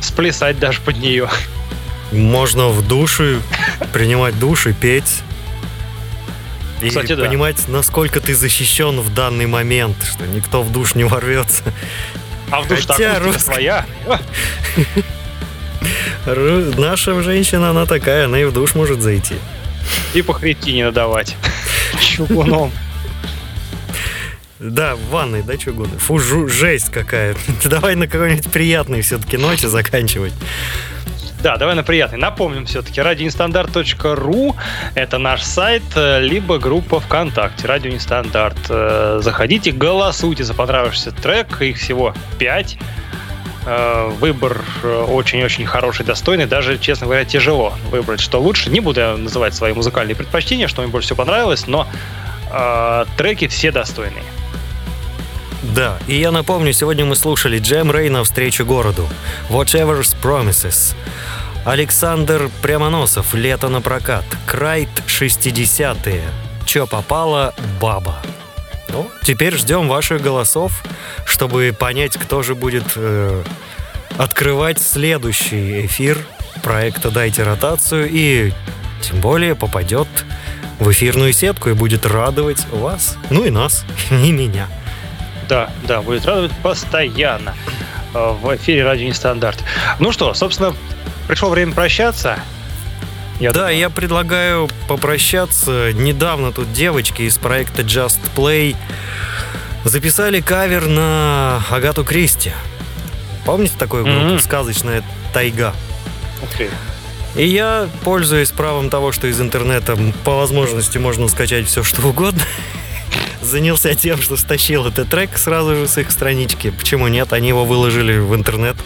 сплясать даже под нее. Можно в душе принимать душ и петь. И Кстати, да. понимать, насколько ты защищен в данный момент, что никто в душ не ворвется. А в душ Хотя так русская- своя. Наша женщина, она такая, она и в душ может зайти. И по хребтине надавать. <laughs> Чугуном. Да, в ванной, да, что угодно. Фу, жу- жесть какая. <laughs> Давай на какой-нибудь приятной все-таки ноте заканчивать. Да, давай на приятный. Напомним все-таки, радионестандарт.ру это наш сайт, э, либо группа ВКонтакте, Радио Нестандарт. Э, Заходите, голосуйте за понравившийся трек, их всего 5. Выбор э, очень-очень хороший, достойный. Даже, честно говоря, тяжело выбрать, что лучше. Не буду я называть свои музыкальные предпочтения, что мне больше всего понравилось, но треки все достойные. Да, и я напомню, сегодня мы слушали Джем Рейна «Встречу городу», Whatever's Promises, Александр Прямоносов «Лето на прокат», Крайт 60-е, Чё попало, баба. Ну, теперь ждем ваших голосов, чтобы понять, кто же будет э, открывать следующий эфир проекта «Дайте ротацию» и тем более попадет в эфирную сетку и будет радовать вас, ну и нас, <laughs> и меня. Да, да, будет радовать постоянно э, в эфире Радио Нестандарт. Ну что, собственно, пришло время прощаться. Я Да, я предлагаю попрощаться. Недавно тут девочки из проекта Just Play записали кавер на Агату Кристи. Помните такую группу Мгм. «Сказочная тайга»? Ты. И я, пользуясь правом того, что из интернета по возможности можно скачать все, что угодно, <laughs> занялся тем, что стащил этот трек сразу же с их странички. Почему нет? Они его выложили в интернет.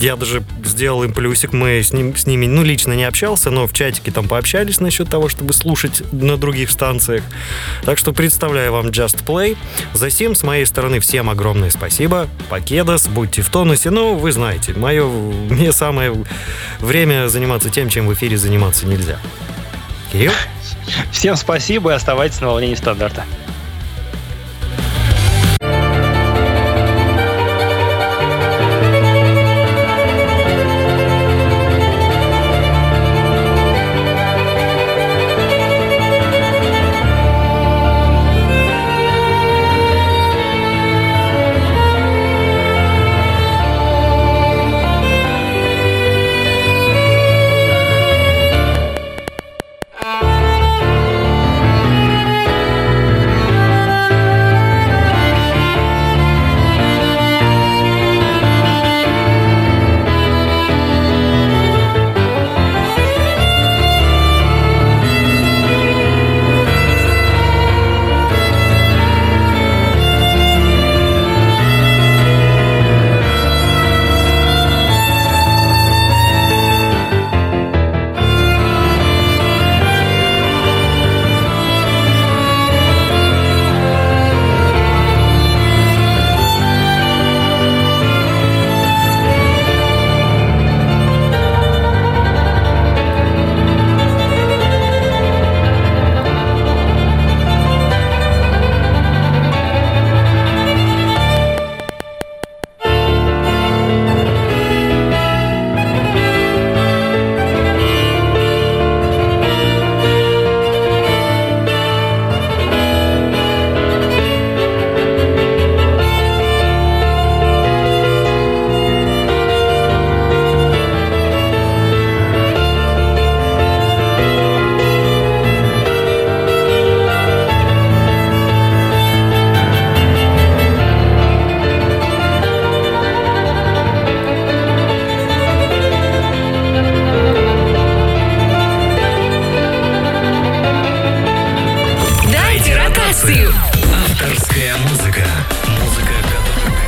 Я даже сделал им плюсик, мы с, ним, с ними, ну, лично не общался, но в чатике там пообщались насчет того, чтобы слушать на других станциях. Так что представляю вам Just Play. За сим с моей стороны всем огромное спасибо. Покедос, будьте в тонусе. Ну, вы знаете, мое, мне самое время заниматься тем, чем в эфире заниматься нельзя. Кирилл? Всем спасибо и оставайтесь на волне нестандарта.